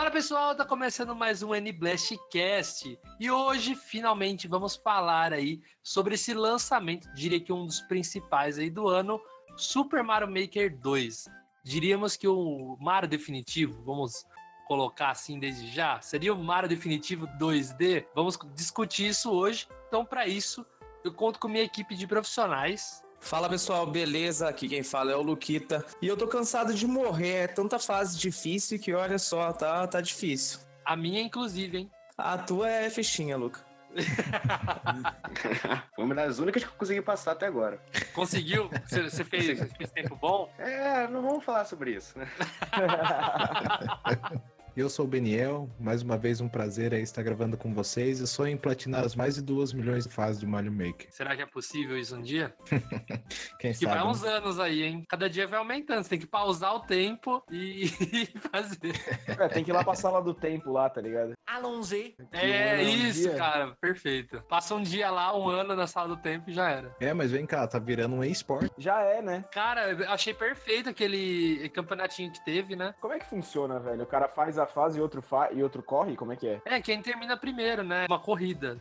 Fala pessoal, tá começando mais um N-Blast Cast e hoje finalmente vamos falar aí sobre esse lançamento, diria que um dos principais aí do ano, Super Mario Maker 2. Diríamos que o Mario definitivo, vamos colocar assim desde já, seria o Mario definitivo 2D? Vamos discutir isso hoje. Então para isso, eu conto com minha equipe de profissionais. Fala pessoal, beleza? Aqui quem fala é o Luquita. E eu tô cansado de morrer, é tanta fase difícil que olha só, tá, tá difícil. A minha inclusive, hein? A tua é fichinha, Luca. Foi uma das únicas que eu consegui passar até agora. Conseguiu? Você você fez, você fez tempo bom? É, não vamos falar sobre isso, né? Eu sou o Beniel, mais uma vez um prazer aí estar gravando com vocês. Eu sonho em platinar as mais de 2 milhões de fases de Mario Maker. Será que é possível isso um dia? Quem Que sabe? vai né? uns anos aí, hein? Cada dia vai aumentando. Você tem que pausar o tempo e fazer. É, tem que ir lá pra sala do tempo lá, tá ligado? Allons-y. É um isso, dia. cara. Perfeito. Passa um dia lá, um ano na sala do tempo e já era. É, mas vem cá, tá virando um e-sport. Já é, né? Cara, eu achei perfeito aquele campeonatinho que teve, né? Como é que funciona, velho? O cara faz a fase e outro, fa... e outro corre? Como é que é? É, quem termina primeiro, né? Uma corrida.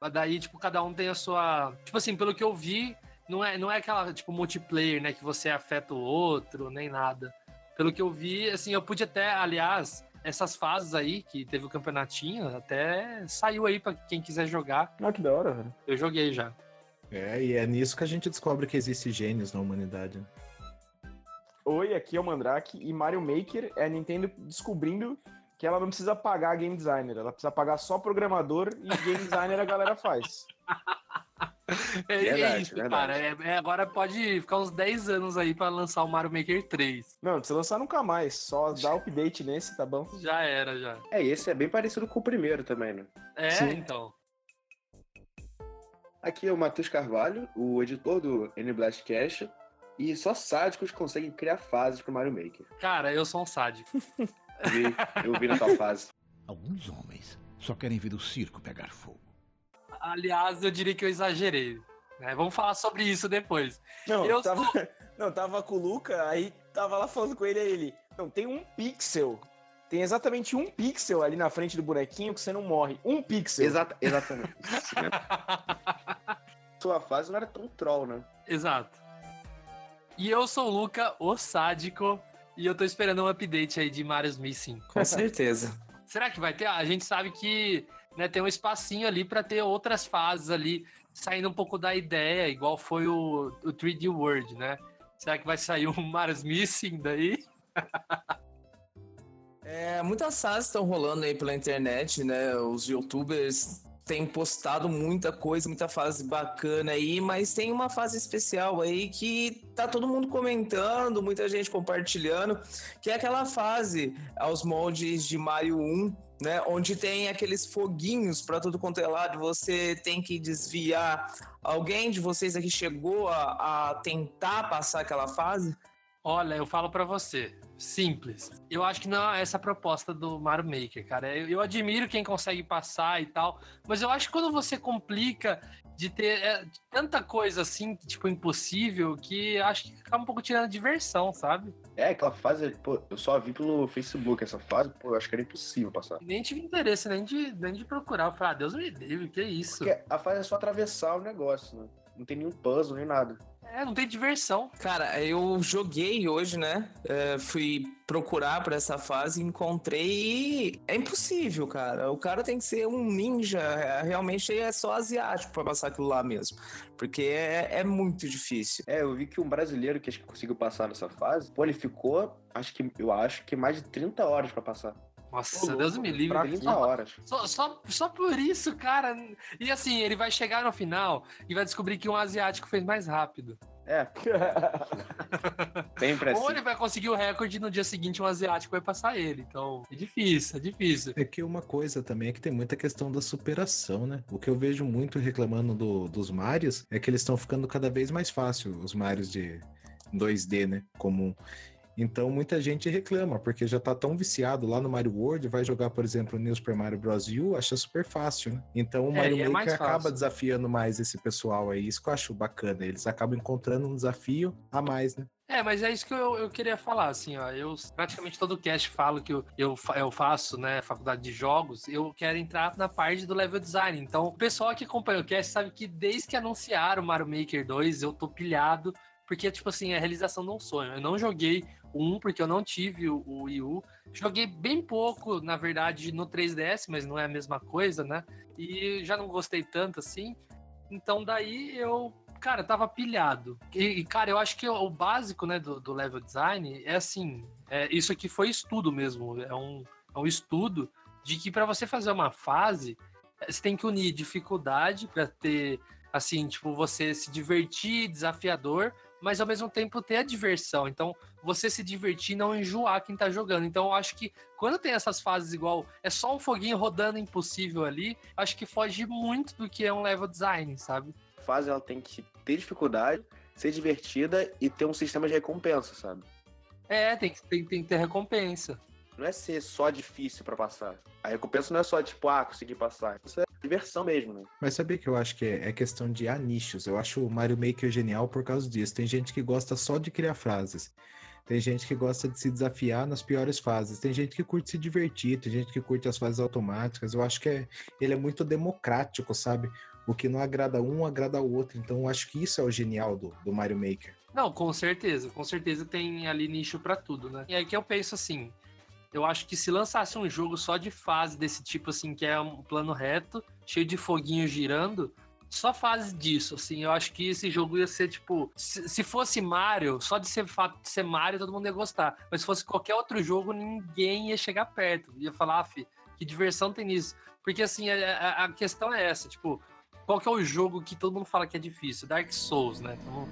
Mas Daí, tipo, cada um tem a sua. Tipo assim, pelo que eu vi, não é, não é aquela, tipo, multiplayer, né? Que você afeta o outro, nem nada. Pelo que eu vi, assim, eu pude até, aliás, essas fases aí, que teve o campeonatinho, até saiu aí pra quem quiser jogar. Ah, que da hora, velho. Eu joguei já. É, e é nisso que a gente descobre que existe gênios na humanidade. Oi, aqui é o Mandrake e Mario Maker é a Nintendo descobrindo que ela não precisa pagar game designer, ela precisa pagar só programador e game designer a galera faz. É, é Verdade, isso, verdade. cara. É, é, agora pode ficar uns 10 anos aí pra lançar o Mario Maker 3. Não, não precisa lançar nunca mais, só dá update nesse, tá bom? Já era, já. É, e esse é bem parecido com o primeiro também, né? É, Sim. então. Aqui é o Matheus Carvalho, o editor do N-Blast Cash, e só sádicos conseguem criar fases pro Mario Maker. Cara, eu sou um sádico. Eu vi, eu vi na tua fase. Alguns homens só querem ver o circo pegar fogo. Aliás, eu diria que eu exagerei. né? Vamos falar sobre isso depois. Não, Eu tava, não, tava com o Luca, aí tava lá falando com ele, aí ele, não, tem um pixel. Tem exatamente um pixel ali na frente do bonequinho que você não morre. Um pixel. Exata, exatamente. Sua fase não era tão troll, né? Exato. E eu sou o Luca, o sádico, e eu tô esperando um update aí de Mario's Missing. Com certeza. Será que vai ter? Ah, A gente sabe que né, tem um espacinho ali para ter outras fases ali, saindo um pouco da ideia, igual foi o, o 3D World, né? Será que vai sair um Mario's Missing daí? É, muitas fases estão rolando aí pela internet, né? Os youtubers têm postado muita coisa, muita fase bacana aí, mas tem uma fase especial aí que tá todo mundo comentando, muita gente compartilhando, que é aquela fase aos moldes de Mario 1, né? Onde tem aqueles foguinhos para tudo quanto é lado, você tem que desviar. Alguém de vocês aqui chegou a, a tentar passar aquela fase? Olha, eu falo pra você, simples. Eu acho que não é essa a proposta do Mario Maker, cara. Eu, eu admiro quem consegue passar e tal, mas eu acho que quando você complica de ter é, tanta coisa assim, tipo, impossível, que acho que acaba um pouco tirando a diversão, sabe? É, aquela fase, pô, eu só vi pelo Facebook essa fase, pô, eu acho que era impossível passar. Nem tive interesse nem de, nem de procurar. Eu falei, ah, Deus me livre, que isso? Porque a fase é só atravessar o negócio, né? Não tem nenhum puzzle, nem nada. É, não tem diversão. Cara, eu joguei hoje, né? É, fui procurar pra essa fase, encontrei e é impossível, cara. O cara tem que ser um ninja, é, realmente é só asiático pra passar aquilo lá mesmo, porque é, é muito difícil. É, eu vi que um brasileiro que acho que conseguiu passar nessa fase, pô, ele ficou, acho que, eu acho que mais de 30 horas pra passar. Nossa, Deus me livre. Pra 30 horas. Só, só, só por isso, cara. E assim, ele vai chegar no final e vai descobrir que um asiático fez mais rápido. É. Sempre assim. Ou ele vai conseguir o recorde e no dia seguinte um asiático vai passar ele. Então, é difícil, é difícil. É que uma coisa também é que tem muita questão da superação, né? O que eu vejo muito reclamando do- dos Marios é que eles estão ficando cada vez mais fácil, os Marios de 2D, né? Comum. Então muita gente reclama, porque já tá tão viciado lá no Mario World, vai jogar, por exemplo, New Super Mario Bros. U, acha super fácil, né? Então o É, Mario é Maker acaba fácil. desafiando mais esse pessoal aí, isso que eu acho bacana. Eles acabam encontrando um desafio a mais, né? É, mas é isso que eu, eu queria falar, assim, ó. Eu praticamente todo cast falo que eu, eu, eu faço, né, faculdade de jogos, eu quero entrar na parte do level design. Então, o pessoal que acompanha o cast sabe que desde que anunciaram o Mario Maker 2, eu tô pilhado, porque, tipo assim, é a realização de um sonho. Eu não joguei 1 porque eu não tive o, o Wii U. Joguei bem pouco, na verdade, no 3DS, mas não é a mesma coisa, né? E já não gostei tanto assim. Então daí eu, cara, tava pilhado. E, cara, eu acho que o básico, né, do, do level design é assim, é, isso aqui foi estudo mesmo, é um, é um estudo de que para você fazer uma fase, eh, você tem que unir dificuldade para ter, assim, tipo, você se divertir, desafiador, mas ao mesmo tempo ter a diversão. Então, você se divertir e não enjoar quem tá jogando. Então, eu acho que quando tem essas fases igual, é só um foguinho rodando impossível ali, acho que foge muito do que é um level design, sabe? A fase ela tem que ter dificuldade, ser divertida e ter um sistema de recompensa, sabe? É, tem que, tem, tem que ter recompensa. Não é ser só difícil pra passar. A recompensa não é só, tipo, ah, conseguir passar. Isso é diversão mesmo, né? Mas sabia que eu acho que é, é questão de há nichos. Eu acho o Mario Maker genial por causa disso. Tem gente que gosta só de criar frases. Tem gente que gosta de se desafiar nas piores fases. Tem gente que curte se divertir. Tem gente que curte as fases automáticas. Eu acho que é, ele é muito democrático, sabe? O que não agrada um, agrada o outro. Então eu acho que isso é o genial do, do Mario Maker. Não, com certeza, com certeza tem ali nicho pra tudo, né? E aí que eu penso assim, eu acho que se lançasse um jogo só de fase desse tipo assim, que é um plano reto, cheio de foguinho girando, só fase disso, assim, eu acho que esse jogo ia ser tipo, se, se fosse Mario, só de ser fato de ser Mario, todo mundo ia gostar, mas se fosse qualquer outro jogo, ninguém ia chegar perto, ia falar, ah, fi, que diversão tem nisso, porque assim, a, a- questão é essa, tipo, qual que é o jogo que todo mundo fala que é difícil? Dark Souls, né? Então,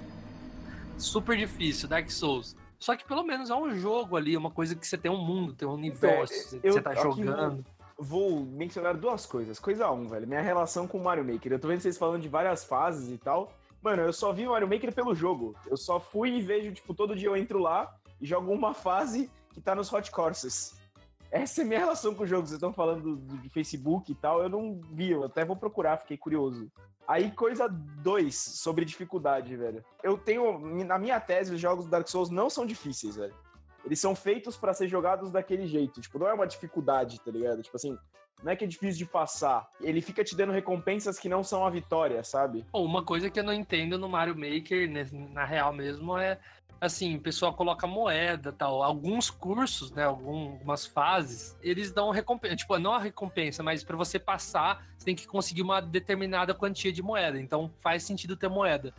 super difícil, Dark Souls. Só que pelo menos é um jogo ali, uma coisa que você tem um mundo, tem um universo, eu- você tá aqui jogando. Vou mencionar duas coisas. Coisa um, velho. Minha relação com o Mario Maker. Eu tô vendo vocês falando de várias fases e tal. Mano, eu só vi o Mario Maker pelo jogo. Eu só fui e vejo, tipo, todo dia eu entro lá e jogo uma fase que tá nos Hot Courses. Essa é minha relação com o jogo. Vocês estão falando do, de Facebook e tal. Eu não vi, eu até vou procurar, fiquei curioso. Aí, coisa dois sobre dificuldade, velho. Eu tenho. Na minha tese, os jogos do Dark Souls não são difíceis, velho. Eles são feitos pra ser jogados daquele jeito. Tipo, não é uma dificuldade, tá ligado? Tipo assim, não é que é difícil de passar. Ele fica te dando recompensas que não são a vitória, sabe? Uma coisa que eu não entendo no Mario Maker, né, na real mesmo, é assim, o pessoal coloca moeda tal. Alguns cursos, né? algum- Algumas fases, eles dão recompensa. Tipo, não a recompensa, mas pra você passar, você tem que conseguir uma determinada quantia de moeda. Então faz sentido ter moeda.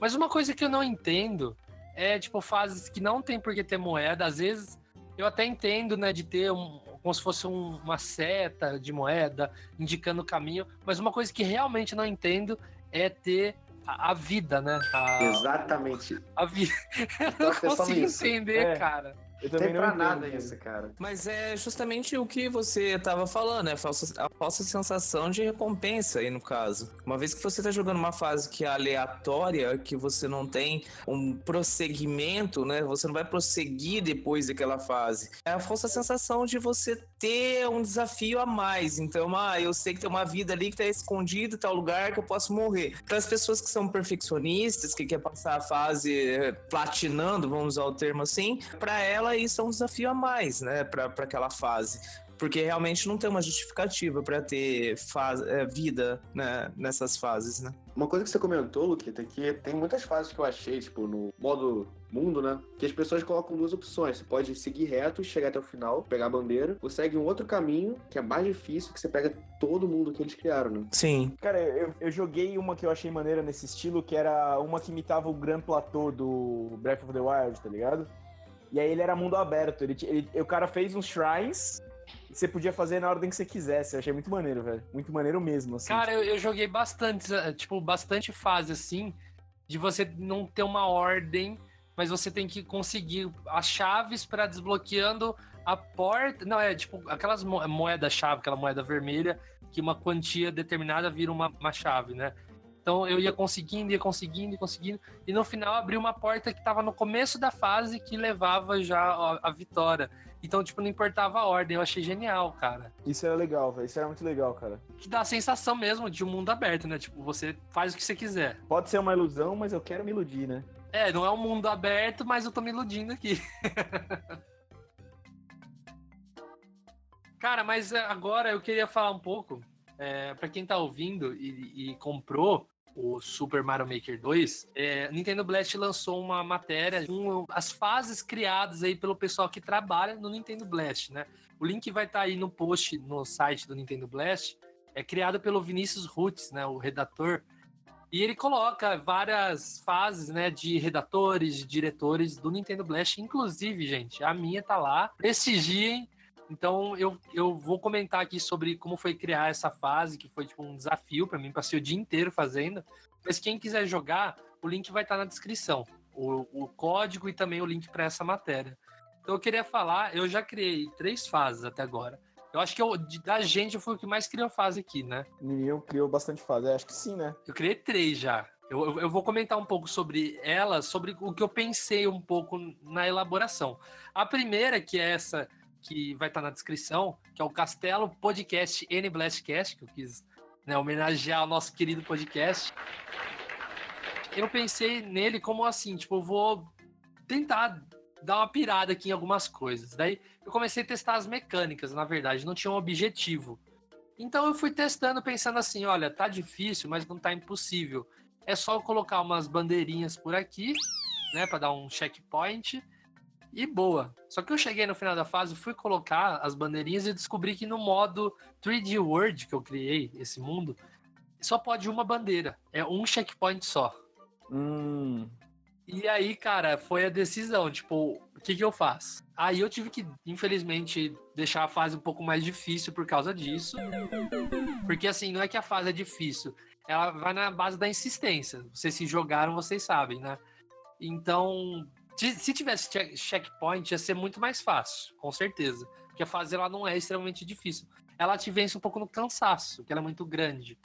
Mas uma coisa que eu não entendo é, tipo, fases que não tem por que ter moeda. Às vezes eu até entendo, né, de ter um, como se fosse um- uma seta de moeda indicando o caminho, mas uma coisa que realmente não entendo é ter a, a vida, né? A, Exatamente. a vida. Eu Tava não consigo entender, É. cara. Eu Não também tem não pra entendo, nada isso, cara. Mas é justamente o que você tava falando, né? A falsa, a falsa sensação de recompensa aí no caso. Uma vez que você tá jogando uma fase que é aleatória, que você não tem um prosseguimento, né? Você não vai prosseguir depois daquela fase. É a falsa sensação de você ter um desafio a mais. Então, ah, eu sei que tem uma vida ali que tá escondida em tal lugar que eu posso morrer. Para as pessoas que são perfeccionistas, que quer passar a fase eh, platinando, vamos usar o termo assim, para ela isso é um desafio a mais, né, para aquela fase. Porque realmente não tem uma justificativa para ter fase, eh, vida né, nessas fases, né? Uma coisa que você comentou, Luquita, é que tem muitas fases que eu achei, tipo, no modo mundo, né? Que as pessoas colocam duas opções. Você pode seguir reto, chegar até o final, pegar a bandeira, ou segue um outro caminho, que é mais difícil, que você pega todo mundo que eles criaram, né? Sim. Cara, eu, eu joguei uma que eu achei maneira nesse estilo, que era uma que imitava o Grand Plateau do Breath of the Wild, tá ligado? E aí ele era mundo aberto. Ele, ele- o cara fez uns shrines você podia fazer na ordem que você quisesse. Eu achei muito maneiro, velho. Muito maneiro mesmo, assim. Cara, eu, eu joguei bastante, eh, tipo, bastante fase assim, de você não ter uma ordem, mas você tem que conseguir as chaves para desbloqueando a porta. Não, é tipo aquelas mo moedas-chave, aquela moeda vermelha, que uma quantia determinada vira uma, uma chave, né? Então eu ia conseguindo, ia conseguindo, ia conseguindo, e no final abriu uma porta que estava no começo da fase que levava já a, a vitória. Então, tipo, não importava a ordem. Eu achei genial, cara. Isso era legal, velho. Isso era muito legal, cara. Que dá a sensação mesmo de um mundo aberto, né? Tipo, você faz o que você quiser. Pode ser uma ilusão, mas eu quero me iludir, né? É, não é um mundo aberto, mas eu tô me iludindo aqui. cara, mas é, agora eu queria falar um pouco, é, para quem tá ouvindo e, e comprou o Super Mario Maker 2, é, Nintendo Blast lançou uma matéria com as fases criadas aí pelo pessoal que trabalha no Nintendo Blast, né? O link vai estar tá aí no post no site do Nintendo Blast. É criado pelo Vinícius Roots, né, o redator. E ele coloca várias fases, né, de redatores, de diretores do Nintendo Blast, inclusive, gente, a minha tá lá. Prestigiem, então eu, eu vou comentar aqui sobre como foi criar essa fase, que foi tipo um desafio para mim, passei o dia inteiro fazendo. Mas quem quiser jogar, o link vai estar tá na descrição. O, o código e também o link para essa matéria. Então eu queria falar, eu já criei três fases até agora. Eu acho que eu, da gente eu fui o que mais criou fase aqui, né? Menino criou bastante fase, acho que sim, né? Eu criei três já. Eu, eu, eu, vou comentar um pouco sobre elas, sobre o que eu pensei um pouco na elaboração. A primeira, que é essa que vai estar na descrição, que é o Castelo Podcast N Blastcast, que eu quis né, homenagear o nosso querido podcast. Eu pensei nele como assim, tipo, eu vou tentar dar uma pirada aqui em algumas coisas. Daí eu comecei a testar as mecânicas, na verdade, não tinha um objetivo. Então eu fui testando, pensando assim, olha, tá difícil, mas não tá impossível. É só colocar umas bandeirinhas por aqui, né, para dar um checkpoint e boa. Só que eu cheguei no final da fase, fui colocar as bandeirinhas e descobri que no modo 3D World que eu criei, esse mundo, só pode uma bandeira. É um checkpoint só. Hum. E aí, cara, foi a decisão, tipo, o que que eu faço? Aí eu tive que, infelizmente, deixar a fase um pouco mais difícil por causa disso. Porque, assim, não é que a fase é difícil, ela vai na base da insistência. Vocês se jogaram, vocês sabem, né? Então, se tivesse checkpoint, ia ser muito mais fácil, com certeza. Porque a fase ela não é extremamente difícil. Ela te vence um pouco no cansaço, que ela é muito grande.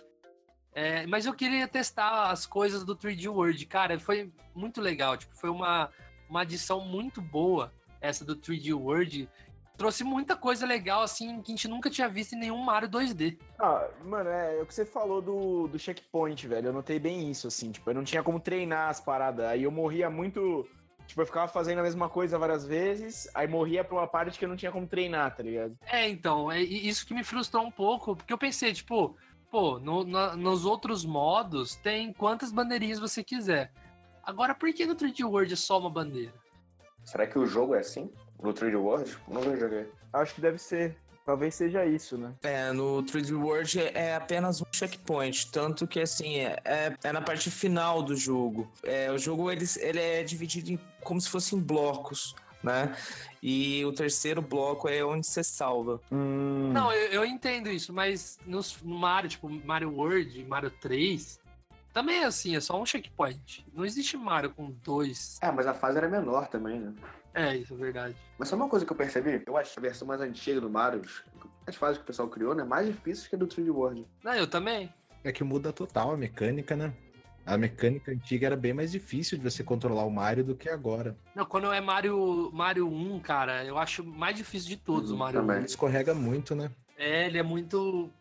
É, mas eu queria testar as coisas do 3D World. Cara, foi muito legal. Tipo, foi uma, uma adição muito boa, essa do 3D World. Trouxe muita coisa legal, assim, que a gente nunca tinha visto em nenhum Mario 2D. Ah, mano, é, é o que você falou do, do checkpoint, velho. Eu notei bem isso, assim. Tipo, eu não tinha como treinar as paradas. Aí eu morria muito Tipo, eu ficava fazendo a mesma coisa várias vezes, aí morria pra uma parte que eu não tinha como treinar, tá ligado? É, então, é isso que me frustrou um pouco, porque eu pensei, tipo, pô, no, no, nos outros modos tem quantas bandeirinhas você quiser. Agora, por que no 3D World é só uma bandeira? Será que o jogo é assim? No 3D World? Não vou jogar. Acho que deve ser. Talvez seja isso, né? É, no 3D World é apenas um checkpoint, tanto que assim, é, é, é na parte final do jogo. É, o jogo ele, ele é dividido em, como se fossem blocos. Né? E o terceiro bloco é onde você salva. Hum. Não, eu, eu, entendo isso, mas nos, no Mario, tipo, Mario World, Mario 3, também é assim, é só um checkpoint. Não existe Mario com dois. É, mas a fase era menor também, né? É, isso é verdade. Mas só uma coisa que eu percebi, eu acho a versão mais antiga do Mario, as fases que o pessoal criou, né, mais difíceis que a do 3D World. Não, eu também. É que muda total a mecânica, né? A mecânica antiga era bem mais difícil de você controlar o Mario do que agora. Não, quando é Mario, Mario 1, cara, eu acho mais difícil de todos hum, o Mario também. 1. Ele escorrega muito, né? É, ele é muito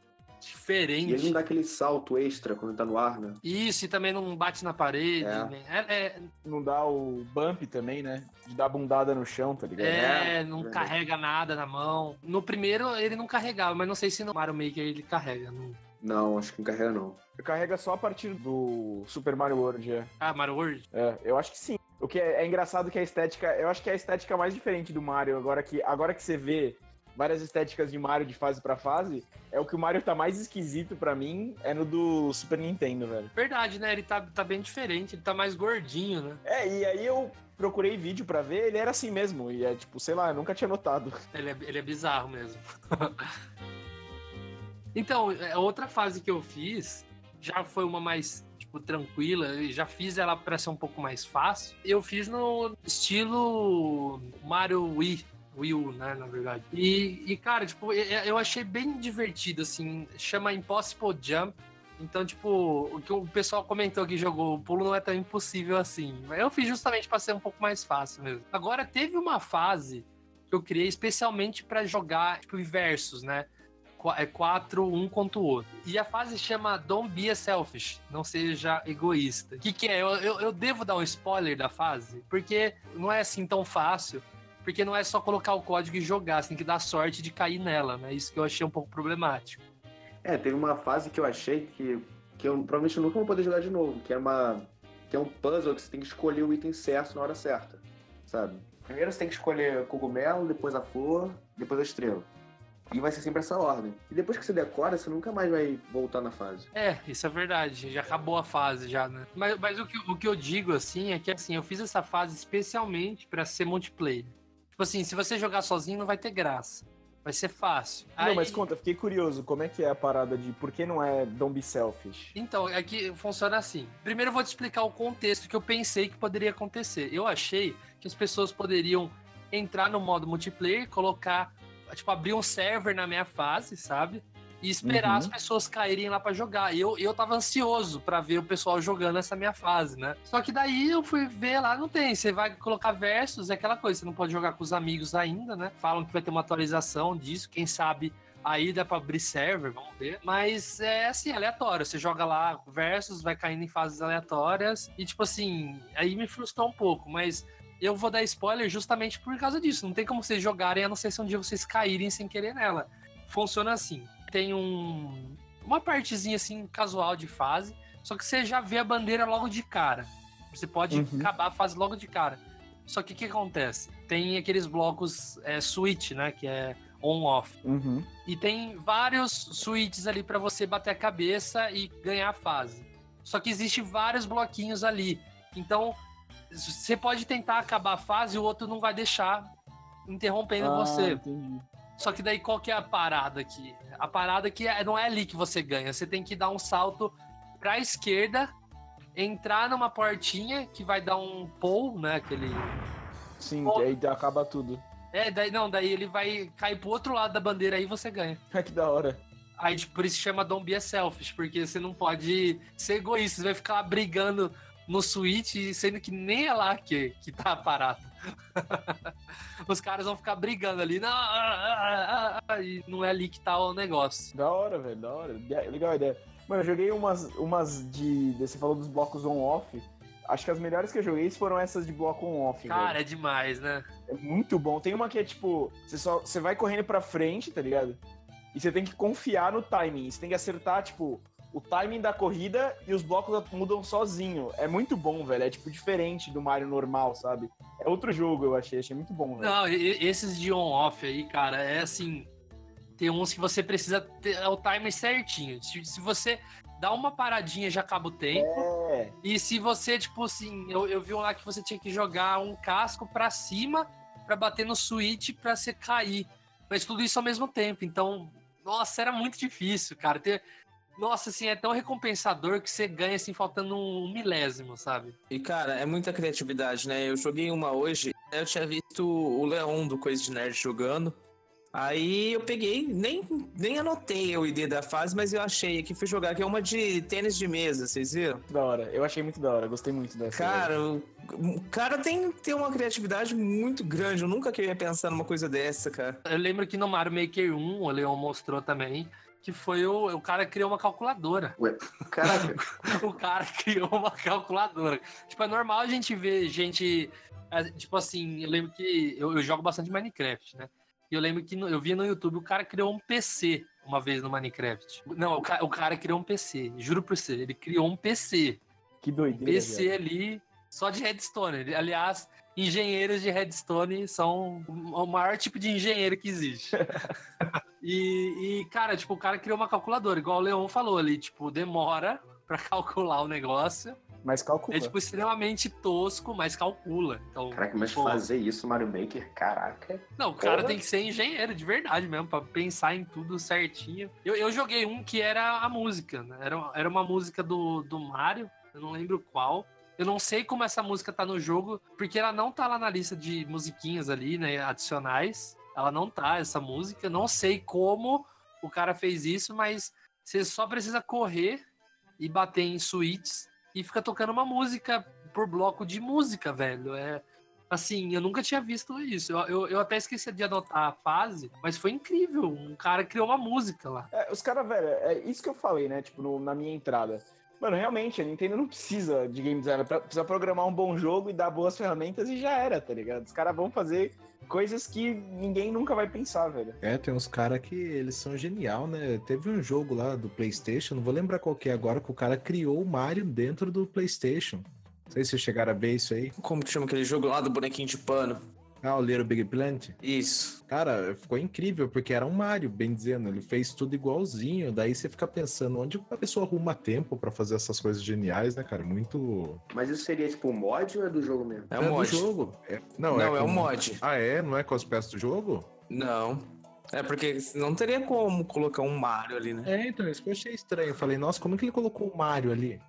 diferente. E ele não dá aquele salto extra quando tá no ar, né? Isso, e também não bate na parede. É. Né? É, é... Não dá o bump também, né? De dar bundada no chão, tá ligado? É, é não é. carrega nada na mão. No primeiro ele não carregava, mas não sei se no Mario Maker ele carrega. Não, não acho que não carrega não. Carrega só a partir do Super Mario World, é. Ah, Mario World? É, eu acho que sim. O que é, é engraçado que a estética, eu acho que é a estética mais diferente do Mario, agora que, agora que você vê várias estéticas de Mario de fase pra fase, é o que o Mario tá mais esquisito pra mim, é no do Super Nintendo, velho. Verdade, né? Ele tá, tá bem diferente, ele tá mais gordinho, né? É, e aí eu procurei vídeo pra ver, ele era assim mesmo, e é tipo, sei lá, eu nunca tinha notado. Ele é, ele é bizarro mesmo. então, é, outra fase que eu fiz já foi uma mais tipo, tranquila, já fiz ela pra ser um pouco mais fácil. Eu fiz no estilo Mario Wii. U, né, na verdade. E, e, cara, tipo, eu achei bem divertido, assim, chama Impossible Jump. Então, tipo, o que o pessoal comentou que jogou, o pulo não é tão impossível assim. Eu fiz justamente pra ser um pouco mais fácil mesmo. Agora, teve uma fase que eu criei especialmente pra jogar, tipo, versus, né? É quatro, um contra o outro. E a fase chama Don't Be a Selfish, não seja egoísta. O que, que é? Eu, eu, eu devo dar um spoiler da fase? Porque não é assim tão fácil. Porque não é só colocar o código e jogar, você tem que dar sorte de cair nela, né? Isso que eu achei um pouco problemático. É, teve uma fase que eu achei que, que eu provavelmente nunca vou poder jogar de novo, que é uma. que é um puzzle que você tem que escolher o item certo na hora certa. Sabe? Primeiro você tem que escolher cogumelo, depois a flor, depois a estrela. E vai ser sempre essa ordem. E depois que você decora, você nunca mais vai voltar na fase. É, isso é verdade. Já acabou a fase já, né? Mas, mas o, que, o que eu digo, assim, é que assim, eu fiz essa fase especialmente pra ser multiplayer. Tipo assim, se você jogar sozinho, não vai ter graça. Vai ser fácil. Não, Aí- mas conta, fiquei curioso, como é que é a parada de por que não é Don't Be Selfish? Então, é que funciona assim. Primeiro eu vou te explicar o contexto que eu pensei que poderia acontecer. Eu achei que as pessoas poderiam entrar no modo multiplayer, colocar, tipo, abrir um server na minha fase, sabe? E esperar Uhum. as pessoas caírem lá pra jogar. E eu, eu tava ansioso pra ver o pessoal jogando essa minha fase, né? Só que daí eu fui ver lá, não tem. Você vai colocar versus, é aquela coisa, você não pode jogar com os amigos ainda, né? Falam que vai ter uma atualização disso, quem sabe Aí dá pra abrir server, vamos ver. Mas é assim, aleatório. Você joga lá versus, vai caindo em fases aleatórias. E tipo assim, aí me frustrou um pouco, mas eu vou dar spoiler justamente por causa disso. Não tem como vocês jogarem, a não ser se um dia vocês caírem sem querer nela. Funciona assim. Tem um. Uma partezinha assim, casual de fase. Só que você já vê a bandeira logo de cara. Você pode Uhum. acabar a fase logo de cara. Só que o que acontece? Tem aqueles blocos é, switch, né? Que é on-off. Uhum. E tem vários switches ali pra você bater a cabeça e ganhar a fase. Só que existe vários bloquinhos ali. Então, você pode tentar acabar a fase e o outro não vai deixar interrompendo Ah, você. entendi. Só que daí qual que é a parada aqui? A parada que é- não é ali que você ganha. Você tem que dar um salto pra esquerda, entrar numa portinha que vai dar um pull, né? Aquele. Sim, que aí acaba tudo. É, daí não, daí ele vai cair pro outro lado da bandeira aí você ganha. Ah, que da hora. Aí, tipo, por isso chama Don't Be a Selfish, porque você não pode ser egoísta, você vai ficar brigando no Switch, sendo que nem é lá que, que tá parado. Os caras vão ficar brigando ali, não, ah, ah, ah, ah, e não é ali que tá o negócio. Da hora, velho, da hora. Be- Legal a ideia. Mano, eu joguei umas, umas de. Você falou dos blocos on-off. Acho que as melhores que eu joguei foram essas de bloco on-off. Cara, velho. é demais, né? É muito bom. Tem uma que é tipo. Você, só, você vai correndo pra frente, tá ligado? E você tem que confiar no timing. Você tem que acertar, tipo, o timing da corrida e os blocos mudam sozinho. É muito bom, velho. É tipo diferente do Mario normal, sabe? É outro jogo, eu achei. Achei muito bom, velho. Não, esses de on-off aí, cara, é assim. Tem uns que você precisa ter é o timer certinho. Se, se você dá uma paradinha, já acaba o tempo. É. E se você, tipo assim, eu, eu vi um lá que você tinha que jogar um casco pra cima pra bater no switch pra você cair. Mas tudo isso ao mesmo tempo. Então, nossa, era muito difícil, cara. Ter... Nossa, assim, é tão recompensador que você ganha, assim, faltando um milésimo, sabe? E, cara, é muita criatividade, né? Eu joguei uma hoje, eu tinha visto o Leon do Coisa de Nerd jogando. Aí eu peguei, nem, nem anotei o ID da fase, mas eu achei aqui, fui jogar, que é uma de tênis de mesa, vocês viram? Da hora. Eu achei muito da hora. Gostei muito dessa. Cara, o, o cara tem, tem uma criatividade muito grande, eu nunca queria pensar numa coisa dessa, cara. Eu lembro que no Mario Maker 1, o Leon mostrou também, que foi o, o cara criou uma calculadora. Ué, caraca. o cara criou uma calculadora. Tipo, é normal a gente ver gente. é, Tipo assim, eu lembro que eu, eu jogo bastante Minecraft, né? E eu lembro que no- eu vi no YouTube o cara criou um PC uma vez no Minecraft. Não, o, ca- o cara criou um PC, juro por você. Ele criou um PC. Que Um doideira. PC velho. ali só de redstone. Ele- aliás, engenheiros de Redstone são o maior tipo de engenheiro que existe. e, e, cara, tipo, o cara criou uma calculadora, igual o Leon falou ali, tipo, demora pra calcular o negócio. Mas calcula. É, tipo, extremamente tosco, mas calcula. Então, Caraca, mas pô, fazer isso, Mario Maker, caraca. Não, o cara Porra. tem que ser engenheiro de verdade mesmo, pra pensar em tudo certinho. Eu, eu joguei um que era a música, né? Era, era uma música do, do Mario, eu não lembro qual. Eu não sei como essa música tá no jogo, porque ela não tá lá na lista de musiquinhas ali, né, adicionais. Ela não tá, essa música. Não sei como o cara fez isso, mas você só precisa correr e bater em suítes e fica tocando uma música por bloco de música, velho. É assim, eu nunca tinha visto isso. Eu, eu, eu até esqueci de anotar a fase, mas foi incrível. Um cara criou uma música lá. É, os caras, velho, é isso que eu falei, né? Tipo, no- na minha entrada. Mano, realmente, a Nintendo não precisa de game designer, precisa programar um bom jogo e dar boas ferramentas e já era, tá ligado? Os caras vão fazer coisas que ninguém nunca vai pensar, velho. É, tem uns caras que eles são genial, né? Teve um jogo lá do PlayStation, não vou lembrar qual que é agora, que o cara criou o Mario dentro do PlayStation. Não sei se vocês chegaram a ver isso aí. Como que chama aquele jogo lá do bonequinho de pano? Ah, o Little Big Planet. Isso. Cara, ficou incrível, porque era um Mario, bem dizendo. Ele fez tudo igualzinho. Daí você fica pensando, onde a pessoa arruma tempo pra fazer essas coisas geniais, né, cara? Muito. Mas isso seria tipo um mod ou é do jogo mesmo? É um mod. do jogo. É- Não, Não, é com- um mod. Ah, é? Não é com as peças do jogo? Não. É porque não teria como colocar um Mario ali, né? É, então, isso que eu achei estranho. Eu falei, nossa, como é que ele colocou o Mario ali?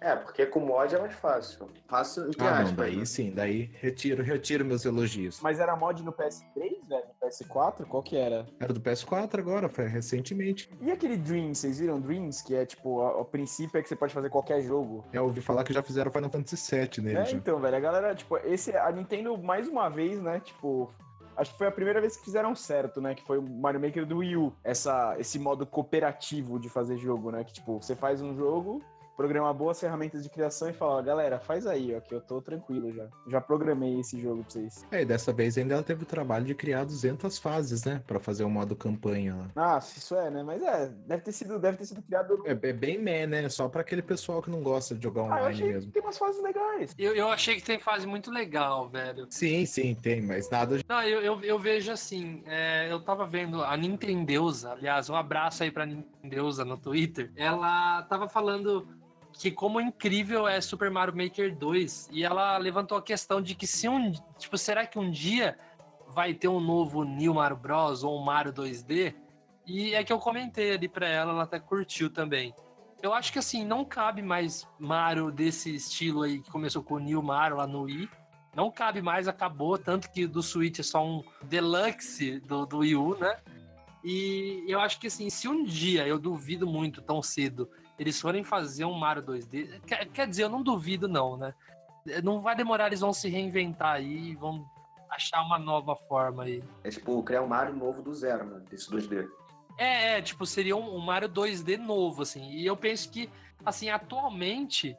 É, porque com mod é mais fácil. Fácil entre Ah, não, aspas. daí né? sim, daí retiro, retiro meus elogios. Mas era mod no PS3, velho? No PS4? Qual que era? Era do PS4 agora, foi recentemente. E aquele Dreams, vocês viram Dreams? Que é tipo, a- o princípio é que você pode fazer qualquer jogo. Eu ouvi falar que já fizeram Final Fantasy VII nele. É, já. então, velho, a galera, tipo, esse, a Nintendo, mais uma vez, né, tipo, acho que foi a primeira vez que fizeram certo, né, que foi o Mario Maker do Wii U, essa, esse modo cooperativo de fazer jogo, né, que, tipo, você faz um jogo, programa boas ferramentas de criação e fala, ó, galera, faz aí, ó, que eu tô tranquilo já. Já programei esse jogo pra vocês. É, e dessa vez ainda ela teve o trabalho de criar 200 fases, né? Pra fazer o modo campanha lá. Ah, isso é, né, mas é, deve ter sido, deve ter sido criado... É, é bem meh, né? Só pra aquele pessoal que não gosta de jogar Ah, eu online achei mesmo. que tem umas fases legais. Eu, eu achei que tem fase muito legal, velho. Sim, sim, tem, mas nada. Não, eu, eu, eu vejo assim, é, eu tava vendo a Nintendeusa, aliás, um abraço aí pra Nintendeusa no Twitter. Ela tava falando que como incrível é Super Mario Maker 2 e ela levantou a questão de que se um, tipo, será que um dia vai ter um novo New Mario Bros ou um Mario 2D? E é que eu comentei ali pra ela, ela até curtiu também. Eu acho que assim, não cabe mais Mario desse estilo aí que começou com o New Mario lá no Wii. Não cabe mais, acabou, tanto que do Switch é só um deluxe do, do Wii U, né? E eu acho que assim, se um dia, eu duvido muito tão cedo, eles forem fazer um Mario 2D, quer, quer dizer, eu não duvido não, né? Não vai demorar, eles vão se reinventar aí, vão achar uma nova forma aí. É tipo criar um Mario novo do zero, né? Esse 2D. É, é, tipo, seria um, um Mario 2D novo, assim. E eu penso que, assim, atualmente,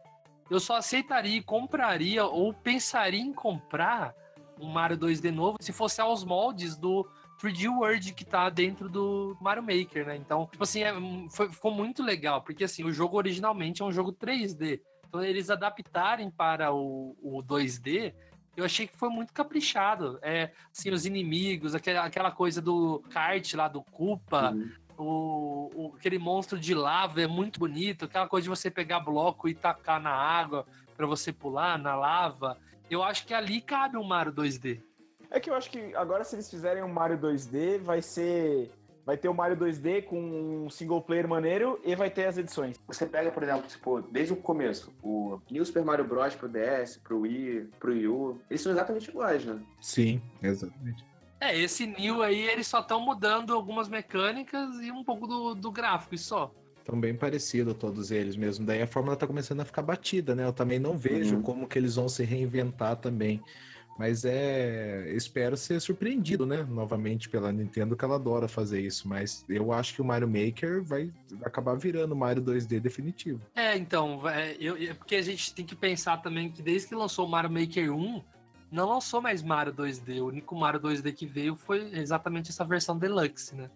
eu só aceitaria e compraria ou pensaria em comprar um Mario 2D novo se fosse aos moldes do 3D World que tá dentro do Mario Maker, né? Então, tipo assim, é, foi- ficou muito legal, porque assim, o jogo originalmente é um jogo 3D. Então, eles adaptarem para o, o 2D, eu achei que foi muito caprichado. É, assim, os inimigos, aquela, aquela coisa do kart lá, do Koopa, Uhum. o, o- aquele monstro de lava é muito bonito, aquela coisa de você pegar bloco e tacar na água para você pular na lava. Eu acho que ali cabe um Mario 2D. É que eu acho que agora se eles fizerem um Mario 2D, vai ser. Vai ter o Mario 2D com um single player maneiro e vai ter as edições. Você pega, por exemplo, tipo, desde o começo, o New Super Mario Bros. pro DS, pro Wii, pro Wii U, eles são exatamente iguais, né? Sim, exatamente. É, esse New aí, eles só estão mudando algumas mecânicas e um pouco do, do gráfico, e só. Estão bem parecidos todos eles mesmo. Daí a fórmula tá começando a ficar batida, né? Eu também não vejo Uhum. como que eles vão se reinventar também. Mas é. Espero ser surpreendido, né? Novamente pela Nintendo, que ela adora fazer isso. Mas eu acho que o Mario Maker vai acabar virando o Mario 2D definitivo. É, então, é, eu, porque a gente tem que pensar também que desde que lançou o Mario Maker 1, não lançou mais Mario 2D. O único Mario 2D que veio foi exatamente essa versão Deluxe, né?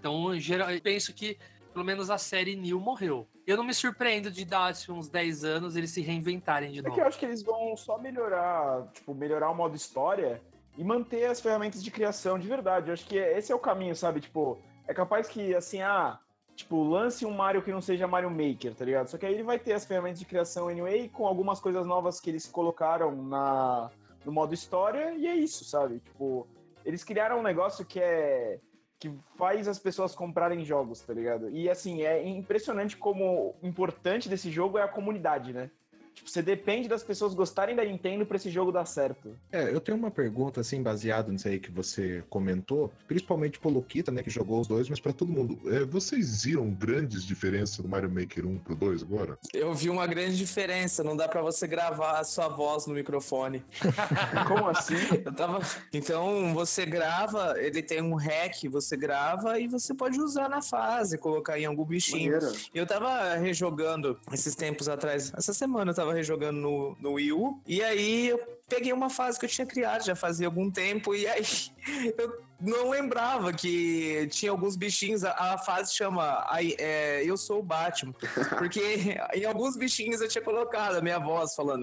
Então, geral, eu penso que pelo menos a série New morreu. Eu não me surpreendo de dar assim, uns 10 anos eles se reinventarem de É que novo. eu acho que eles vão só melhorar, tipo, melhorar o modo história e manter as ferramentas de criação de verdade. Eu acho que esse é o caminho, sabe? Tipo, é capaz que, assim, ah, tipo, lance um Mario que não seja Mario Maker, tá ligado? Só que aí ele vai ter as ferramentas de criação anyway, com algumas coisas novas que eles colocaram na, no modo história, e é isso, sabe? Tipo, eles criaram um negócio que é. Que faz as pessoas comprarem jogos, tá ligado? E assim, é impressionante como importante desse jogo é a comunidade, né? Tipo, você depende das pessoas gostarem da Nintendo pra esse jogo dar certo. É, eu tenho uma pergunta, assim, baseado nisso aí que você comentou, principalmente pro Luquita, né, que jogou os dois, mas pra todo mundo. É, vocês viram grandes diferenças do Mario Maker 1 pro 2 agora? Eu vi uma grande diferença, não dá pra você gravar a sua voz no microfone. Como assim? Eu tava. Então você grava, ele tem um hack, você grava e você pode usar na fase, colocar em algum bichinho. Maneiro. Eu tava rejogando esses tempos atrás, essa semana eu tava rejogando no, no Wii U, e aí eu peguei uma fase que eu tinha criado já fazia algum tempo, e aí eu não lembrava que tinha alguns bichinhos, a, a fase chama aí, é, Eu Sou o Batman, porque em alguns bichinhos eu tinha colocado a minha voz falando.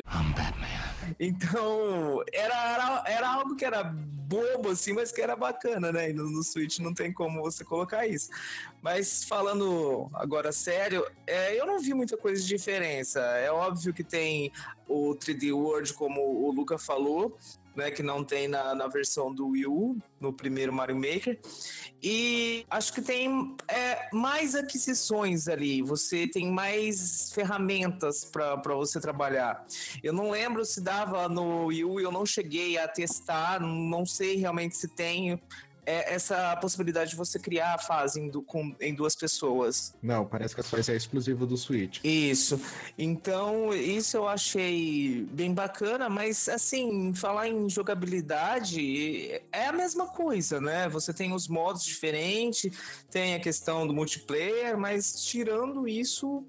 Então, era, era, era algo que era bobo, assim, mas que era bacana, né? E no, no Switch não tem como você colocar isso. Mas falando agora sério, é, eu não vi muita coisa de diferença. É óbvio que tem o 3D World, como o Luca falou, né? Que não tem na, na versão do Wii U, no primeiro Mario Maker. E acho que tem é, mais aquisições ali. Você tem mais ferramentas para você trabalhar. Eu não lembro se dava no Wii U, eu não cheguei a testar, não sei realmente se tem é, essa possibilidade de você criar a fase em, du- com- em duas pessoas. Não, parece que essa vai ser exclusivo do Switch. Isso. Então, isso eu achei bem bacana, mas assim, falar em jogabilidade é a mesma coisa, né? Você tem os modos diferentes, tem a questão do multiplayer, mas tirando isso,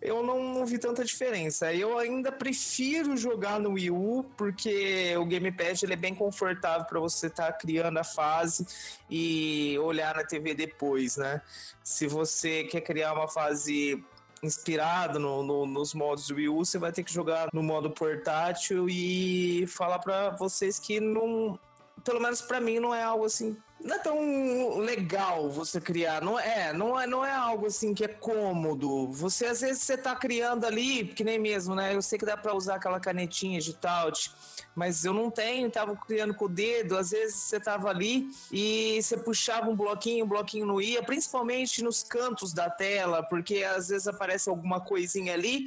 eu não, não vi tanta diferença. Eu ainda prefiro jogar no Wii U, porque o gamepad ele é bem confortável para você estar criando a fase e olhar na TV depois, né? Se você quer criar uma fase inspirado no- no- nos modos do Wii U, você vai ter que jogar no modo portátil e falar pra vocês que não, pelo menos pra mim não é algo assim, não é tão legal você criar, não é, não é, não é algo assim que é cômodo. Você às vezes você tá criando ali, que nem mesmo, né? Eu sei que dá pra usar aquela canetinha de touch, mas eu não tenho, tava criando com o dedo, às vezes você tava ali e você puxava um bloquinho, o bloquinho não ia, principalmente nos cantos da tela, porque às vezes aparece alguma coisinha ali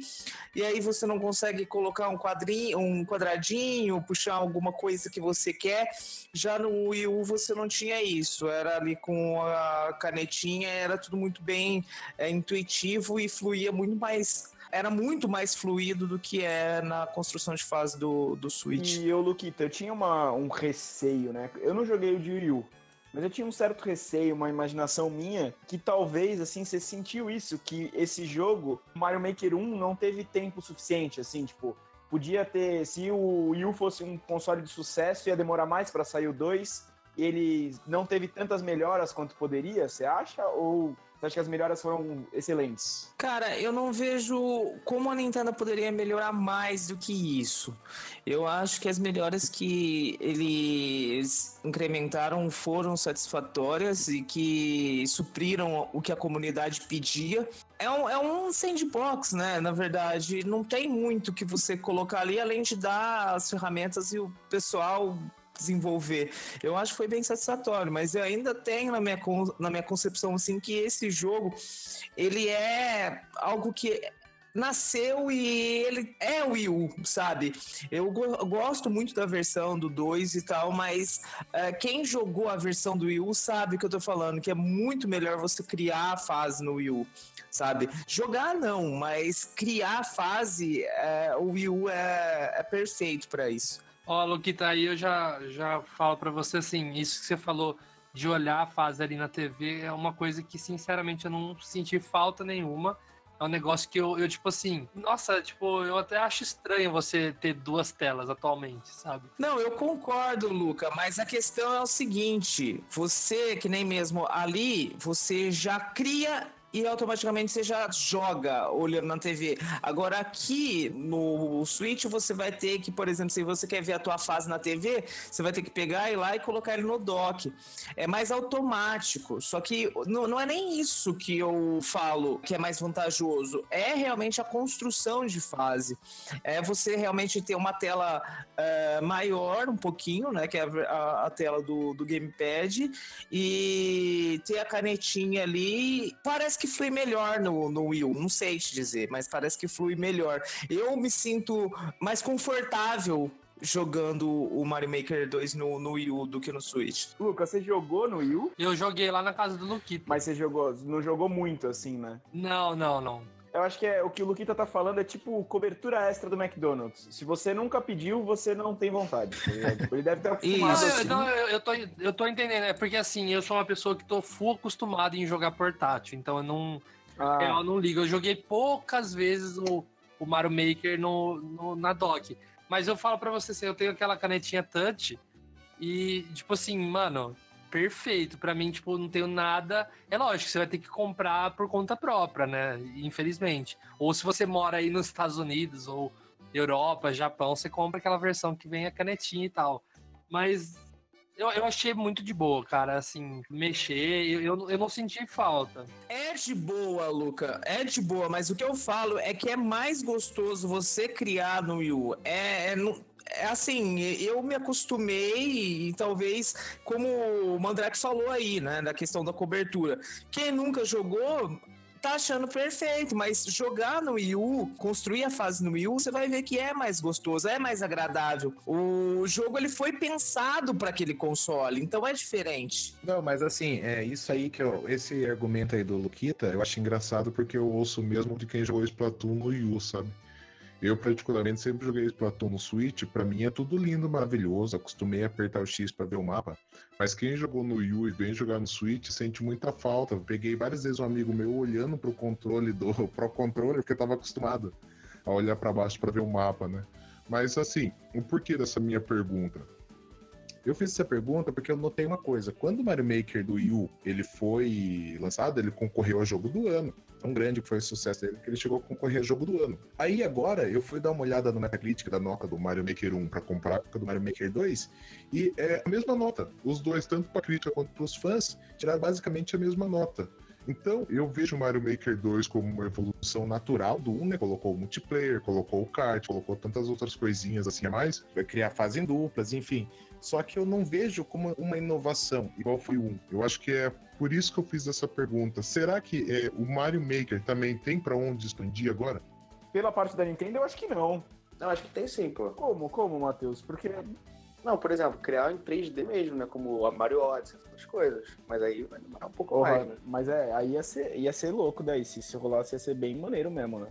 e aí você não consegue colocar um quadrinho, um quadradinho, puxar alguma coisa que você quer. Já no Wii U você não tinha isso, era ali com a canetinha, era tudo muito bem é, intuitivo e fluía muito mais era muito mais fluido do que é na construção de fase do, do Switch. E eu, Luquita, eu tinha uma, um receio, né? Eu não joguei o de Wii U, mas eu tinha um certo receio, uma imaginação minha, que talvez, assim, você sentiu isso, que esse jogo, Mario Maker 1, não teve tempo suficiente, assim, tipo, podia ter, se o Wii U fosse um console de sucesso, ia demorar mais para sair o 2, e ele não teve tantas melhoras quanto poderia, você acha? Ou você acha que as melhoras foram excelentes? Cara, eu não vejo como a Nintendo poderia melhorar mais do que isso. Eu acho que as melhoras que eles incrementaram foram satisfatórias e que supriram o que a comunidade pedia. É um, é um sandbox, né? Na verdade, não tem muito que você colocar ali além de dar as ferramentas e o pessoal desenvolver. Eu acho que foi bem satisfatório, mas eu ainda tenho na minha, na minha concepção assim que esse jogo ele é algo que nasceu e ele é o Wii U, sabe? Eu go- gosto muito da versão do 2 e tal, mas eh, quem jogou a versão do Wii U sabe o que eu tô falando, que é muito melhor você criar a fase no Wii U, sabe? Jogar não, mas criar a fase, eh, o Wii U é, é perfeito para isso. Ó, Luquita, aí eu já, já falo pra você assim, isso que você falou de olhar a fase ali na TV é uma coisa que, sinceramente, eu não senti falta nenhuma. É um negócio que eu, eu, tipo assim, nossa, tipo, eu até acho estranho você ter duas telas atualmente, sabe? Não, eu concordo, Luca, mas a questão é o seguinte: você, que nem mesmo ali, você já cria e automaticamente você já joga olhando na TV. Agora aqui no Switch você vai ter que, por exemplo, se você quer ver a tua fase na TV, você vai ter que pegar e lá e colocar ele no dock. É mais automático. Só que não, não é nem isso que eu falo que é mais vantajoso. É realmente a construção de fase. É você realmente ter uma tela uh, maior um pouquinho, né? Que é a, a tela do, do gamepad e ter a canetinha ali. Parece que flui melhor no, no Wii U. Não sei te dizer, mas parece que flui melhor. Eu me sinto mais confortável jogando o Mario Maker 2 no, no Wii U do que no Switch. Lucas, você jogou no Wii U? Eu joguei lá na casa do Luquita. Mas você jogou, não jogou muito assim, né? Não, não, não. Eu acho que é, o que o Luquita tá falando é tipo cobertura extra do McDonald's. Se você nunca pediu, você não tem vontade. Tá Ele deve ter acostumado eu, assim. não, eu, eu tô, eu tô entendendo. É porque assim, eu sou uma pessoa que tô full acostumado em jogar portátil. Então eu não. Ah. Eu não ligo. Eu joguei poucas vezes o, o Mario Maker no, no- na dock. Mas eu falo pra você assim, eu tenho aquela canetinha touch e, tipo assim, mano, perfeito. Pra mim, tipo, não tenho nada. É lógico, você vai ter que comprar por conta própria, né? Infelizmente. Ou se você mora aí nos Estados Unidos ou Europa, Japão, você compra aquela versão que vem a canetinha e tal. Mas eu, eu achei muito de boa, cara. Assim, mexer, eu, eu, eu não senti falta. É de boa, Luca. É de boa, mas o que eu falo é que é mais gostoso você criar no Wii U. É, é, no- assim, eu me acostumei e talvez, como o Mandrake falou aí, né, da questão da cobertura. Quem nunca jogou tá achando perfeito, mas jogar no Wii U, construir a fase no Wii U, você vai ver que é mais gostoso, é mais agradável. O jogo ele foi pensado para aquele console, então é diferente. Não, mas assim, é isso aí que eu, esse argumento aí do Luquita, eu acho engraçado porque eu ouço mesmo de quem jogou Splatoon no Wii U, sabe? Eu, particularmente, sempre joguei Splatoon no Switch. Pra mim é tudo lindo, maravilhoso. Acostumei a apertar o X pra ver o mapa. Mas quem jogou no Wii e vem jogar no Switch sente muita falta. Peguei várias vezes um amigo meu olhando pro controle do Pro Controller, porque tava acostumado a olhar pra baixo pra ver o mapa, né? Mas assim, o porquê dessa minha pergunta? Eu fiz essa pergunta porque eu notei uma coisa. Quando o Mario Maker do Wii U ele foi lançado, ele concorreu ao jogo do ano. Tão grande que foi o sucesso dele que ele chegou a concorrer ao jogo do ano. Aí agora eu fui dar uma olhada no Metacritic da nota do Mario Maker 1 para comprar a do Mario Maker 2 e é a mesma nota. Os dois, tanto para crítica quanto para os fãs, tiraram basicamente a mesma nota. Então, eu vejo o Mario Maker 2 como uma evolução natural do 1, né? Colocou o multiplayer, colocou o kart, colocou tantas outras coisinhas assim a mais. Vai criar fase em duplas, enfim. Só que eu não vejo como uma inovação, igual foi o 1. Eu acho que é por isso que eu fiz essa pergunta. Será que é, o Mario Maker também tem para onde expandir agora? Pela parte da Nintendo, eu acho que não. Não, acho que tem sim, pô. Como, como, Matheus? Porque Não, por exemplo, criar em 3D mesmo, né? Como a Mario Odyssey, essas coisas. Mas aí vai demorar um pouco Porra, mais, né? mas é, aí ia ser, ia ser louco daí. Se, se rolasse, ia ser bem maneiro mesmo, né?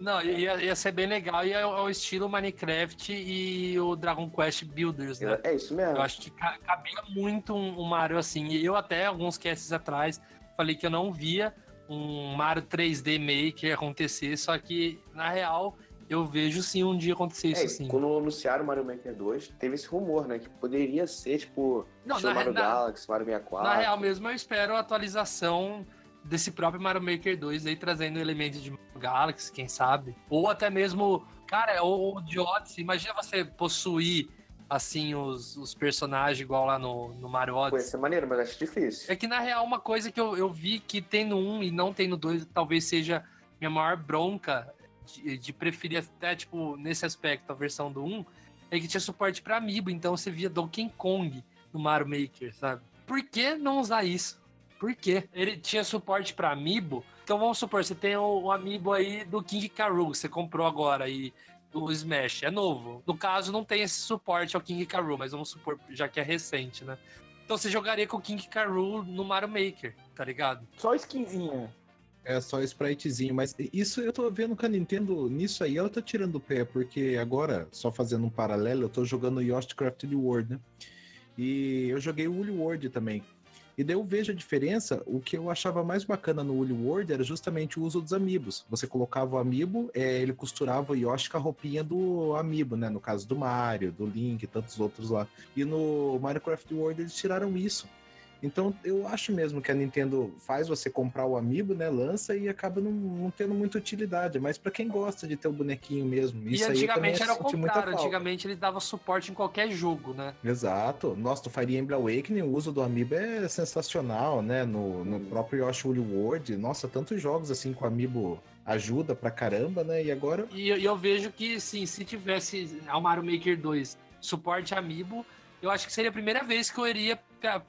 Não, ia, ia ser bem legal. E é o é o estilo Minecraft e o Dragon Quest Builders, né? É isso mesmo. Eu acho que ca- cabia muito um, um Mario assim. E eu até, alguns casts atrás, falei que eu não via um Mario 3D Maker acontecer, só que, na real, eu vejo sim um dia acontecer isso É, sim. quando anunciaram o Mario Maker 2, teve esse rumor, né? Que poderia ser, tipo, Não, Mario Galaxy, Mario 64. Na real mesmo, eu espero a atualização desse próprio Mario Maker 2 aí, trazendo elementos de Galaxy, quem sabe. Ou até mesmo, cara, ou, ou de Odyssey. Imagina você possuir, assim, os, os personagens igual lá no, no Mario Pô, ia Odyssey. ser maneiro, mas acho difícil. É que, na real, uma coisa que eu, eu vi que tem no 1 e não tem no 2, talvez seja minha maior bronca de, de preferir até, tipo, nesse aspecto, a versão do 1, é que tinha suporte pra Amiibo, então você via Donkey Kong no Mario Maker, sabe? Por que não usar isso? Por quê? Ele tinha suporte pra Amiibo, então vamos supor, você tem o, o Amiibo aí do King K. Rool, que você comprou agora aí, do Smash, é novo. No caso, não tem esse suporte ao King K. Rool, mas vamos supor, já que é recente, né? Então você jogaria com o King K. Rool no Mario Maker, tá ligado? Só skinzinha. É só spritezinho, mas isso eu tô vendo que a Nintendo, nisso aí, ela tá tirando o pé, porque agora, só fazendo um paralelo, eu tô jogando Yoshi Crafted World, né? E eu joguei o Woolly World também. E daí eu vejo a diferença, o que eu achava mais bacana no Woolly World era justamente o uso dos amigos. Você colocava o amiibo, é, ele costurava o Yoshi com a roupinha do amiibo, né? No caso do Mario, do Link e tantos outros lá. E no Minecraft World eles tiraram isso. Então eu acho mesmo que a Nintendo faz você comprar o amiibo, né? Lança e acaba não, não tendo muita utilidade. Mas pra quem gosta de ter o bonequinho mesmo, E isso aí também antigamente era o contrário, antigamente ele dava suporte em qualquer jogo, né? Exato. Nossa, do Fire Emblem Awakening, o uso do Amiibo é sensacional, né? No, no próprio Yoshi Woolly World, nossa, tantos jogos assim com o Amiibo ajuda pra caramba, né? E agora E, eu- e eu vejo que, sim, se tivesse ao Mario Maker 2 suporte Amiibo, eu acho que seria a primeira vez que eu iria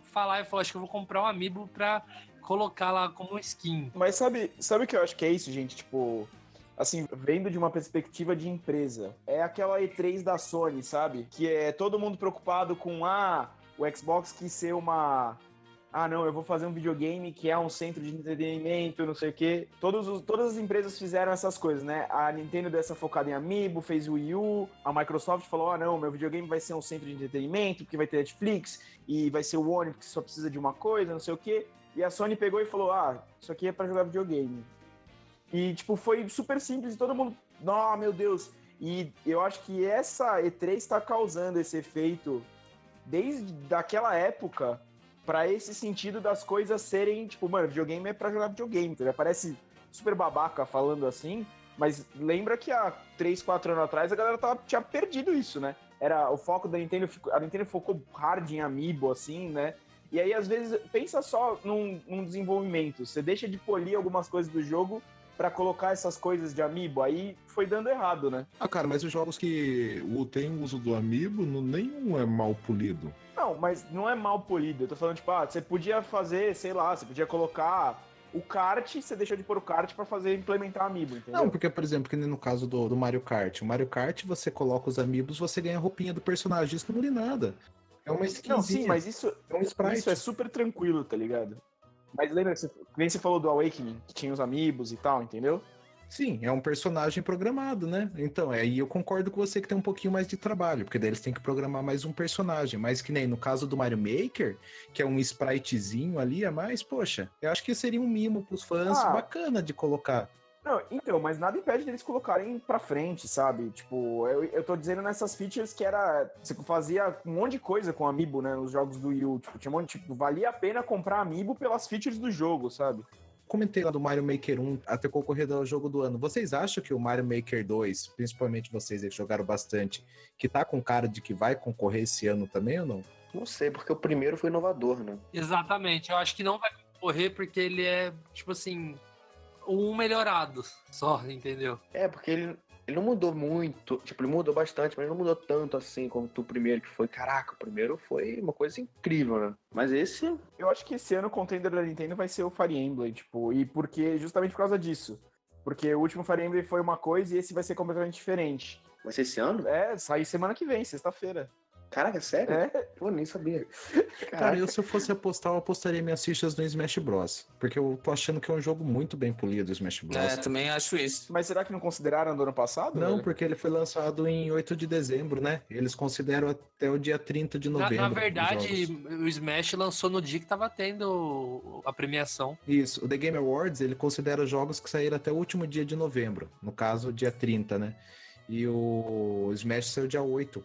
falar e falar, acho que eu vou comprar um Amiibo pra colocar lá como skin. Mas sabe, sabe o que eu acho que é isso, gente? Tipo, assim, vendo de uma perspectiva de empresa. É aquela E3 da Sony, sabe? Que é todo mundo preocupado com, ah, o Xbox quis ser uma. Ah, não, eu vou fazer um videogame que é um centro de entretenimento, não sei o quê. Todos os, todas as empresas fizeram essas coisas, né? A Nintendo deu essa focada em Amiibo, fez o Wii U. A Microsoft falou, ah, não, meu videogame vai ser um centro de entretenimento, porque vai ter Netflix, e vai ser o One, que só precisa de uma coisa, não sei o quê. E a Sony pegou e falou: Ah, isso aqui é pra jogar videogame. E, tipo, foi super simples e todo mundo. Não, meu Deus. E eu acho que essa E3 está causando esse efeito desde daquela época pra esse sentido das coisas serem, tipo, mano, videogame é pra jogar videogame. Ligado? Parece super babaca falando assim, mas lembra que há 3, 4 anos atrás a galera tava, tinha perdido isso, né? Era o foco da Nintendo, a Nintendo focou hard em amiibo, assim, né? E aí, às vezes, pensa só num, num desenvolvimento. Você deixa de polir algumas coisas do jogo pra colocar essas coisas de amiibo. Aí foi dando errado, né? Ah, cara, mas os jogos que o- tem o uso do amiibo, nenhum é mal polido. Não, mas não é mal polido. Eu tô falando, tipo, ah, você podia fazer, sei lá, você podia colocar o kart, você deixou de pôr o kart pra fazer implementar amiibo, entendeu? Não, porque, por exemplo, que nem no caso do, do Mario Kart. O Mario Kart, você coloca os amigos, você ganha a roupinha do personagem. Isso não muda nada. É uma skinzinha. Não, sim, mas isso, É um isso é super tranquilo, tá ligado? Mas lembra que nem você falou do Awakening, que tinha os amiibos e tal, entendeu? Sim, é um personagem programado, né? Então, aí eu concordo com você que tem um pouquinho mais de trabalho, porque daí eles têm que programar mais um personagem. Mas que nem no caso do Mario Maker, que é um spritezinho ali a mais, poxa, eu acho que seria um mimo pros fãs Ah. bacana de colocar. Não, então, mas nada impede deles colocarem pra frente, sabe? Tipo, eu, eu tô dizendo nessas features que era. Você fazia um monte de coisa com amiibo, né? Nos jogos do Wii U. Tipo, tinha um monte, tipo, valia a pena comprar amiibo pelas features do jogo, sabe? Comentei lá do Mario Maker 1 até concorrido ao jogo do ano. Vocês acham que o Mario Maker 2, principalmente vocês que jogaram bastante, que tá com cara de que vai concorrer esse ano também ou não? Não sei, porque o primeiro foi inovador, né? Exatamente, eu acho que não vai concorrer porque ele é, tipo assim, um melhorado só, entendeu? É, porque ele, ele não mudou muito. Tipo, ele mudou bastante, mas não mudou tanto assim como o primeiro, que foi. Caraca, o primeiro foi uma coisa incrível, né? Mas esse. Eu acho que esse ano o contender da Nintendo vai ser o Fire Emblem, tipo, e porque justamente por causa disso. Porque o último Fire Emblem foi uma coisa e esse vai ser completamente diferente. Vai ser esse ano? É, sai semana que vem, sexta-feira. Caraca, sério? É. Pô, nem sabia. Cara, eu se eu fosse apostar, eu apostaria minhas fichas no Smash Bros. Porque eu tô achando que é um jogo muito bem polido, o Smash Bros. É, também acho isso. Mas será que não consideraram do ano passado? Não, velho? porque ele foi lançado em 8 de dezembro, né? Eles consideram até o dia 30 de Na, novembro. na os verdade, o Smash lançou no dia que tava tendo a premiação. Isso, o The Game Awards, ele considera jogos que saíram até o último dia de novembro. No caso, dia 30, né? E o Smash saiu dia 8.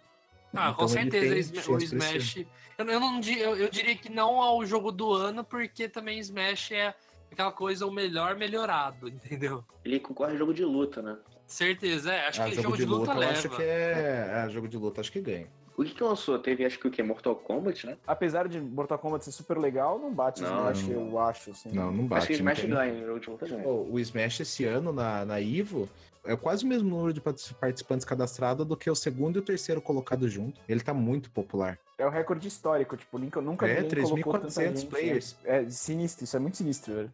Ah, com Então ele certeza, tem o esse Smash. Eu, eu não, eu, eu diria que não ao jogo do ano, porque também Smash é aquela coisa, o melhor melhorado, entendeu? Ele concorre a jogo de luta, né? Certeza, é. Acho Ah, que jogo, de luta, eu leva. acho que é... é. jogo de luta, acho que ganha. O que que lançou? Teve, acho que o que? Mortal Kombat, né? Apesar de Mortal Kombat ser super legal, não bate Não, Smash, não. eu acho, assim. Não, não bate. acho que o Smash tem- ganha, o jogo de luta ganha. Pô, o Smash esse ano na, na Ivo é quase o mesmo número de partic- participantes cadastrados do que o segundo e o terceiro colocado junto. Ele tá muito popular. É o recorde histórico, tipo, nunca, nunca É, ninguém colocou tanta 3.400 gente, players. né? É sinistro, isso é muito sinistro, velho.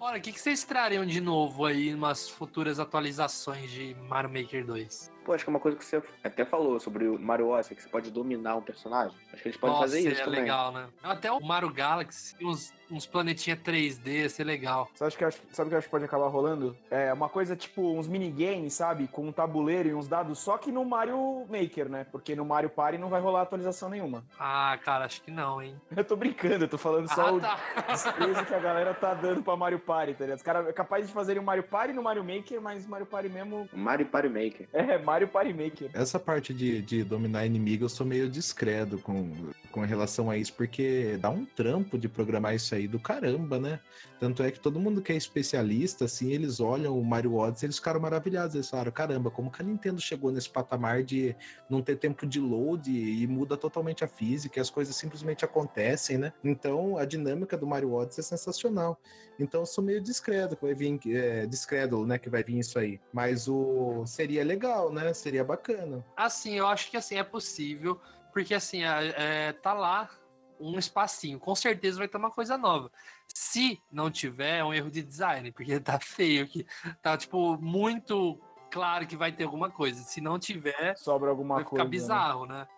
Olha, o que, que vocês trariam de novo aí em umas futuras atualizações de Mario Maker 2? Pô, acho que é uma coisa que você até falou sobre o Mario Odyssey, que você pode dominar um personagem. Acho que eles podem Nossa, fazer isso seria também. legal, né? Até o Mario Galaxy, uns, uns planetinha 3D, ia ser legal. Sabe o que, eu acho- sabe o que eu acho que pode acabar rolando? É uma coisa tipo uns minigames, sabe? Com um tabuleiro e uns dados, só que no Mario Maker, né? Porque no Mario Party não vai rolar atualização nenhuma. Ah, cara, acho que não, hein? Eu tô brincando, eu tô falando só Ah, o tá. desprezo que a galera tá dando pra Mario Party, tá ligado? Os caras é capaz de fazerem o Mario Party no Mario Maker, mas Mario Party mesmo Mario Party Maker. é Mario Party Maker. Essa parte de, de dominar inimigo eu sou meio discreto com, com relação a isso, porque dá um trampo de programar isso aí do caramba, né? Tanto é que todo mundo que é especialista, assim, eles olham o Mario Odyssey, eles ficaram maravilhados. Eles falaram, caramba, como que a Nintendo chegou nesse patamar de não ter tempo de load e muda totalmente a física, e as coisas simplesmente acontecem, né? Então, a dinâmica do Mario Odyssey é sensacional. Então, eu sou meio discreto que vai vir, é, discreto, né, que vai vir isso aí. Mas o seria legal, né? Seria bacana. Assim, eu acho que assim é possível, porque assim, é, é, tá lá um espacinho, com certeza vai ter uma coisa nova. Se não tiver, é um erro de design, porque tá feio aqui. Tá, tipo, muito claro que vai ter alguma coisa. Se não tiver, sobra alguma vai coisa. ficar bizarro, né? né?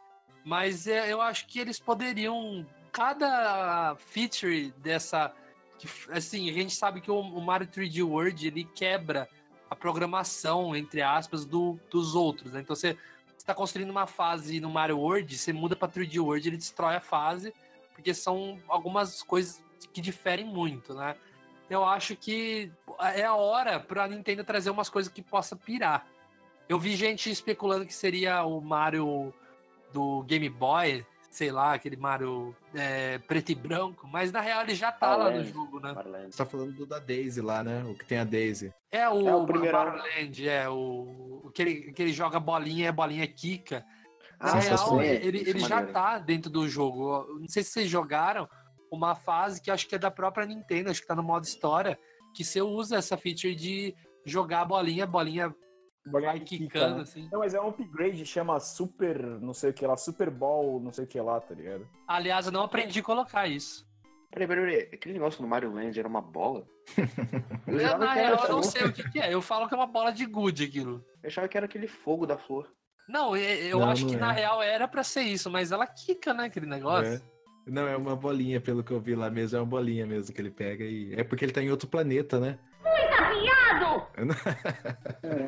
Mas é, eu acho que eles poderiam. Cada feature dessa. Assim, a gente sabe que o, o Mario 3D World ele quebra a programação, entre aspas, do, dos outros. Né? Então você está construindo uma fase no Mario World, você muda para 3D World, ele destrói a fase, porque são algumas coisas que diferem muito, né? Eu acho que é a hora para a Nintendo trazer umas coisas que possa pirar. Eu vi gente especulando que seria o Mario do Game Boy, sei lá, aquele Mario é, preto e branco, mas na real ele já tá lá no jogo, né? Você tá falando do da Daisy lá, né? O que tem a Daisy. É o, É o primeiro. Land, é o, o que, ele, que ele joga bolinha e a bolinha quica. Na Ah, real, ele, Isso é ele já maneiro. tá dentro do jogo. Não sei se vocês jogaram uma fase que acho que é da própria Nintendo, acho que tá no modo história, que você usa essa feature de jogar a bolinha, a bolinha vai quicando, né? assim. Não, mas é um upgrade, chama Super, não sei o que lá, Super Ball, não sei o que lá, tá ligado? Aliás, eu não aprendi a colocar isso. Peraí, peraí, peraí. Aquele negócio no Mario Land era uma bola? Eu, na real, eu não sei o que, que é. Eu falo que é uma bola de gude aquilo. Eu achava que era aquele fogo da flor. Não, eu, Não, acho não que é. na real era pra ser isso, mas ela quica, né, aquele negócio. É. Não, é uma bolinha, pelo que eu vi lá mesmo, é uma bolinha mesmo que ele pega e. É porque ele tá em outro planeta, né?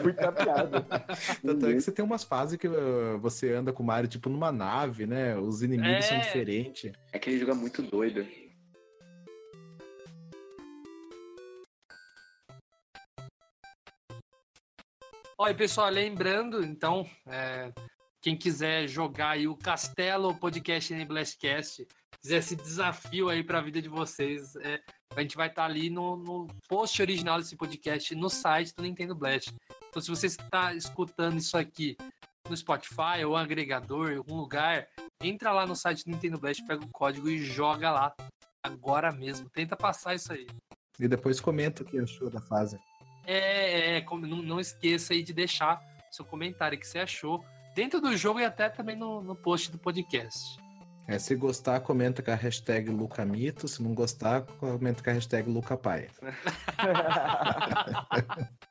Fui tapeado. Tanto é que você tem umas fases que uh, você anda com o Mario, tipo, numa nave, né? Os inimigos são É. diferentes. É que ele jogo é muito doido. Olha, pessoal, lembrando, então, é, quem quiser jogar aí o Castelo Podcast em Blastcast, quiser esse desafio aí para a vida de vocês, é, a gente vai estar ali no, no post original desse podcast no site do Nintendo Blast. Então, se você está escutando isso aqui no Spotify ou agregador, em algum lugar, entra lá no site do Nintendo Blast, pega o código e joga lá agora mesmo. Tenta passar isso aí. E depois comenta o que achou da fase. É, é, como- não, não esqueça aí de deixar seu comentário que você achou dentro do jogo e até também no, no post do podcast. É, se gostar, comenta com a hashtag Lucamito. Se não gostar, comenta com a hashtag Lucapai.